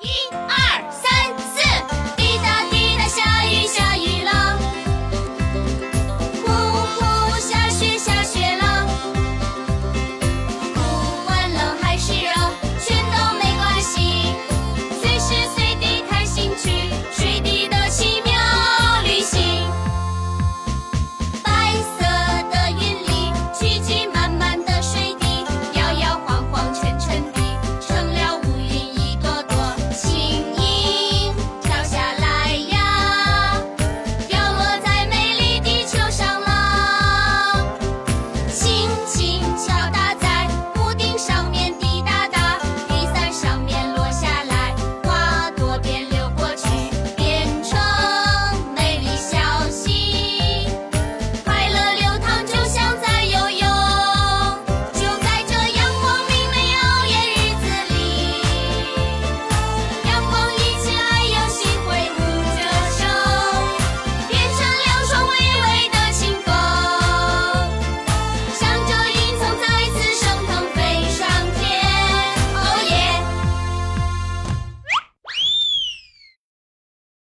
一二三。